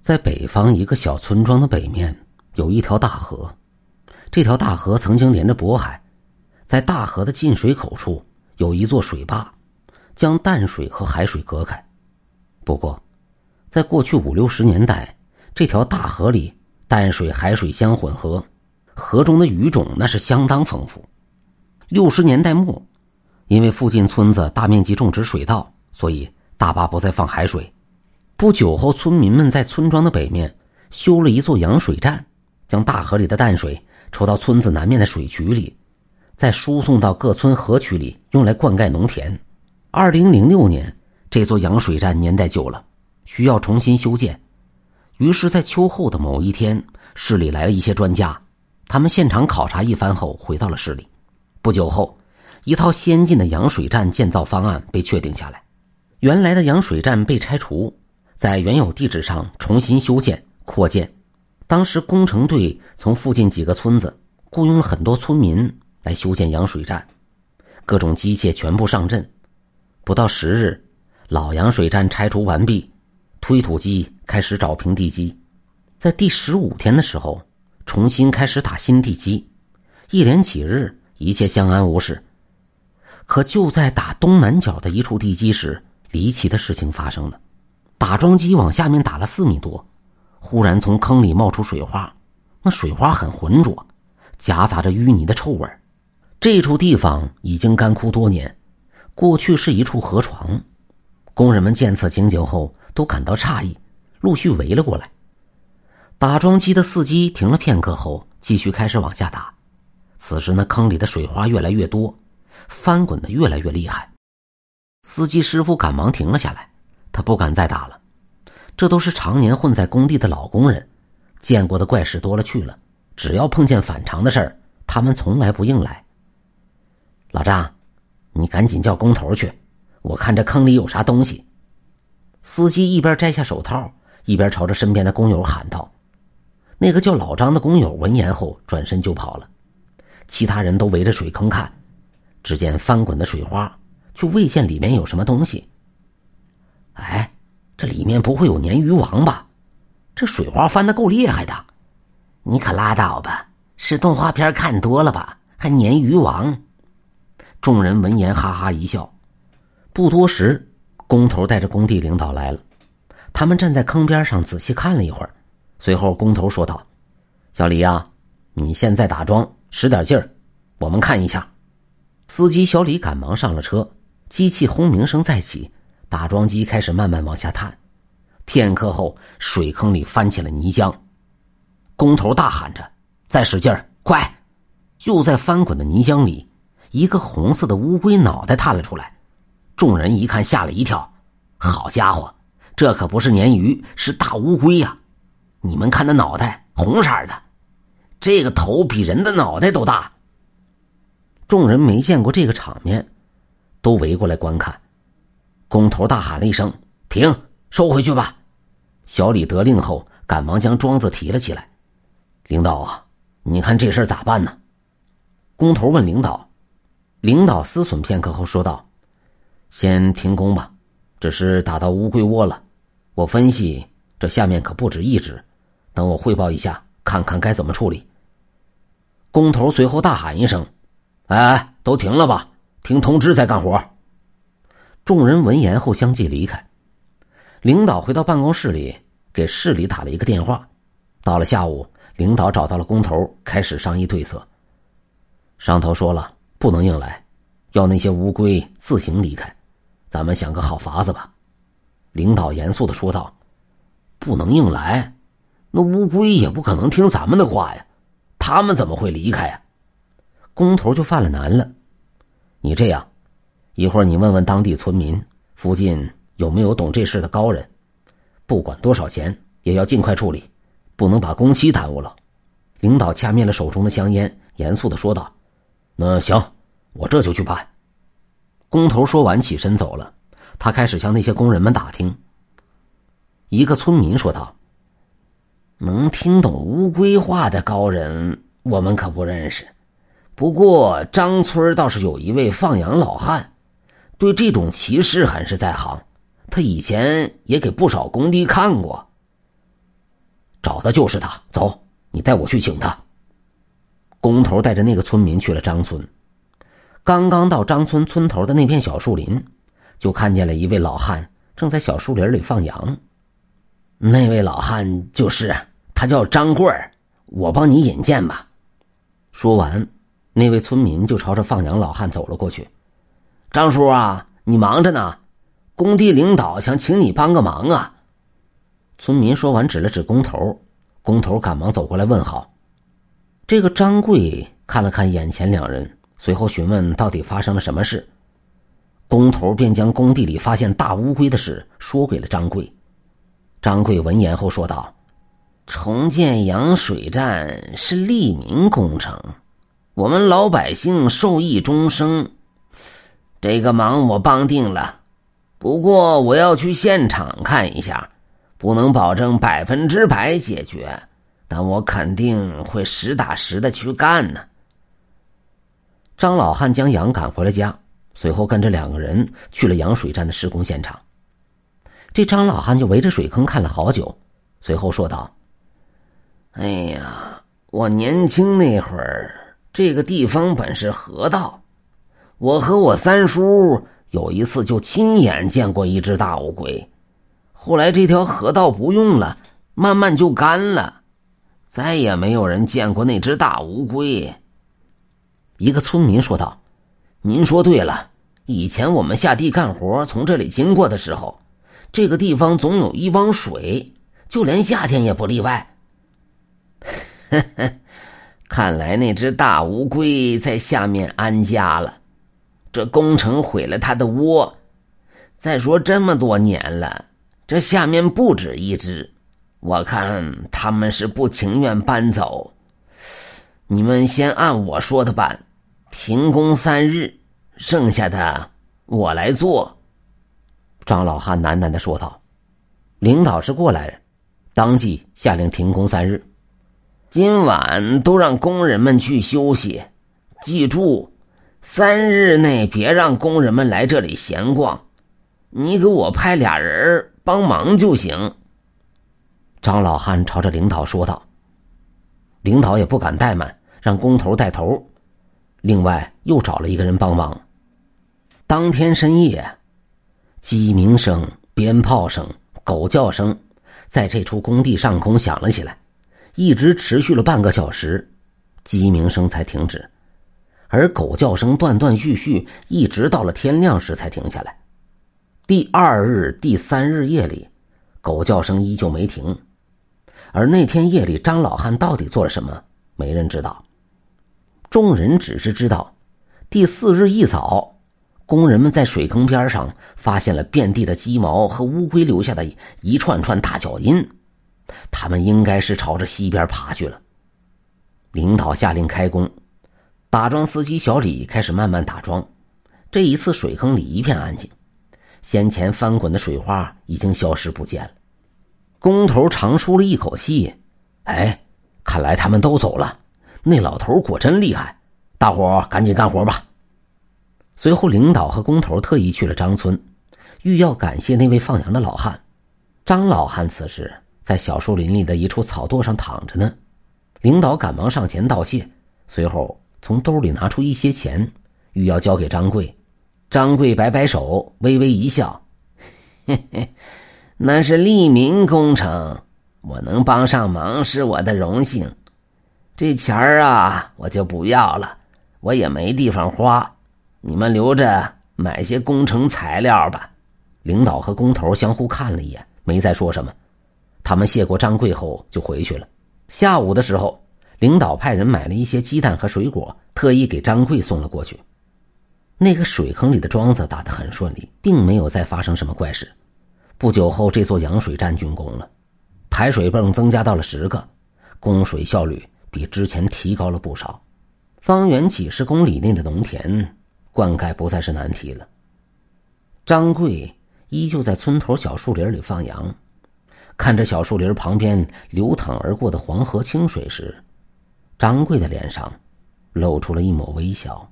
在北方一个小村庄的北面有一条大河，这条大河曾经连着渤海，在大河的进水口处有一座水坝，将淡水和海水隔开。不过，在过去五六十年代，这条大河里淡水、海水相混合，河中的鱼种那是相当丰富。六十年代末，因为附近村子大面积种植水稻，所以大坝不再放海水。不久后，村民们在村庄的北面修了一座养水站，将大河里的淡水抽到村子南面的水渠里，再输送到各村河渠里，用来灌溉农田。二零零六年，这座养水站年代久了，需要重新修建。于是，在秋后的某一天，市里来了一些专家，他们现场考察一番后，回到了市里。不久后，一套先进的养水站建造方案被确定下来，原来的养水站被拆除。在原有地址上重新修建扩建，当时工程队从附近几个村子雇佣了很多村民来修建养水站，各种机械全部上阵。不到十日，老养水站拆除完毕，推土机开始找平地基。在第十五天的时候，重新开始打新地基，一连几日一切相安无事。可就在打东南角的一处地基时，离奇的事情发生了。打桩机往下面打了四米多，忽然从坑里冒出水花，那水花很浑浊，夹杂着淤泥的臭味这处地方已经干枯多年，过去是一处河床。工人们见此情景后都感到诧异，陆续围了过来。打桩机的司机停了片刻后，继续开始往下打。此时那坑里的水花越来越多，翻滚的越来越厉害。司机师傅赶忙停了下来。他不敢再打了，这都是常年混在工地的老工人，见过的怪事多了去了。只要碰见反常的事儿，他们从来不硬来。老张，你赶紧叫工头去，我看这坑里有啥东西。司机一边摘下手套，一边朝着身边的工友喊道：“那个叫老张的工友闻言后转身就跑了，其他人都围着水坑看。只见翻滚的水花，却未见里面有什么东西。”哎，这里面不会有鲶鱼王吧？这水花翻的够厉害的。你可拉倒吧，是动画片看多了吧？还鲶鱼王？众人闻言哈哈一笑。不多时，工头带着工地领导来了。他们站在坑边上仔细看了一会儿，随后工头说道：“小李呀，你现在打桩，使点劲儿，我们看一下。”司机小李赶忙上了车，机器轰鸣声再起。打桩机开始慢慢往下探，片刻后，水坑里翻起了泥浆。工头大喊着：“再使劲儿，快！”就在翻滚的泥浆里，一个红色的乌龟脑袋探了出来。众人一看，吓了一跳。好家伙，这可不是鲶鱼，是大乌龟呀！你们看那脑袋，红色的，这个头比人的脑袋都大。众人没见过这个场面，都围过来观看。工头大喊了一声：“停，收回去吧！”小李得令后，赶忙将桩子提了起来。领导啊，你看这事儿咋办呢？工头问领导。领导思忖片刻后说道：“先停工吧，这是打到乌龟窝了。我分析，这下面可不止一只。等我汇报一下，看看该怎么处理。”工头随后大喊一声：“哎，都停了吧！听通知再干活。”众人闻言后相继离开。领导回到办公室里，给市里打了一个电话。到了下午，领导找到了工头，开始商议对策。上头说了，不能硬来，要那些乌龟自行离开。咱们想个好法子吧。领导严肃的说道：“不能硬来，那乌龟也不可能听咱们的话呀，他们怎么会离开呀？”工头就犯了难了。你这样。一会儿你问问当地村民，附近有没有懂这事的高人，不管多少钱也要尽快处理，不能把工期耽误了。领导掐灭了手中的香烟，严肃的说道：“那行，我这就去办。”工头说完起身走了。他开始向那些工人们打听。一个村民说道：“能听懂乌龟话的高人，我们可不认识。不过张村倒是有一位放羊老汉。”对这种骑士很是在行，他以前也给不少工地看过。找的就是他。走，你带我去请他。工头带着那个村民去了张村，刚刚到张村村头的那片小树林，就看见了一位老汉正在小树林里放羊。那位老汉就是他，叫张贵儿，我帮你引荐吧。说完，那位村民就朝着放羊老汉走了过去。张叔啊，你忙着呢，工地领导想请你帮个忙啊。村民说完，指了指工头，工头赶忙走过来问好。这个张贵看了看眼前两人，随后询问到底发生了什么事。工头便将工地里发现大乌龟的事说给了张贵。张贵闻言后说道。重建养水站是利民工程，我们老百姓受益终生。这个忙我帮定了，不过我要去现场看一下，不能保证百分之百解决，但我肯定会实打实的去干呢。张老汉将羊赶回了家，随后跟着两个人去了羊水站的施工现场。这张老汉就围着水坑看了好久，随后说道。哎呀，我年轻那会儿，这个地方本是河道，我和我三叔有一次就亲眼见过一只大乌龟。后来这条河道不用了，慢慢就干了，再也没有人见过那只大乌龟。一个村民说道：“您说对了，以前我们下地干活，从这里经过的时候，这个地方总有一汪水，就连夏天也不例外。”呵呵，看来那只大乌龟在下面安家了。这工程毁了他的窝。再说这么多年了，这下面不止一只。我看他们是不情愿搬走。你们先按我说的办，停工三日，剩下的我来做。张老汉喃喃的说道：“领导是过来人，当即下令停工三日。”今晚都让工人们去休息，记住，三日内别让工人们来这里闲逛。你给我派俩人帮忙就行。张老汉朝着领导说道。领导也不敢怠慢，让工头带头，另外又找了一个人帮忙。当天深夜，鸡鸣声、鞭炮声、狗叫声，在这处工地上空响了起来。一直持续了半个小时，鸡鸣声才停止，而狗叫声断断续续，一直到了天亮时才停下来。第二日、第三日夜里，狗叫声依旧没停。而那天夜里，张老汉到底做了什么，没人知道。众人只是知道，第四日一早，工人们在水坑边上发现了遍地的鸡毛和乌龟留下的一串串大脚印。他们应该是朝着西边爬去了。领导下令开工，打桩司机小李开始慢慢打桩。这一次水坑里一片安静，先前翻滚的水花已经消失不见了。工头长舒了一口气：“哎，看来他们都走了。那老头果真厉害，大伙赶紧干活吧。”随后，领导和工头特意去了张村，欲要感谢那位放羊的老汉。张老汉此时。在小树林里的一处草垛上躺着呢，领导赶忙上前道谢，随后从兜里拿出一些钱，欲要交给张贵。张贵摆摆手，微微一笑：“嘿嘿，那是利民工程，我能帮上忙是我的荣幸。这钱儿啊，我就不要了，我也没地方花，你们留着买些工程材料吧。”领导和工头相互看了一眼，没再说什么。他们谢过张贵后就回去了。下午的时候，领导派人买了一些鸡蛋和水果，特意给张贵送了过去。那个水坑里的桩子打得很顺利，并没有再发生什么怪事。不久后，这座养水站竣工了，排水泵增加到了十个，供水效率比之前提高了不少。方圆几十公里内的农田灌溉不再是难题了。张贵依旧在村头小树林里放羊。看着小树林旁边流淌而过的黄河清水时，张贵的脸上露出了一抹微笑。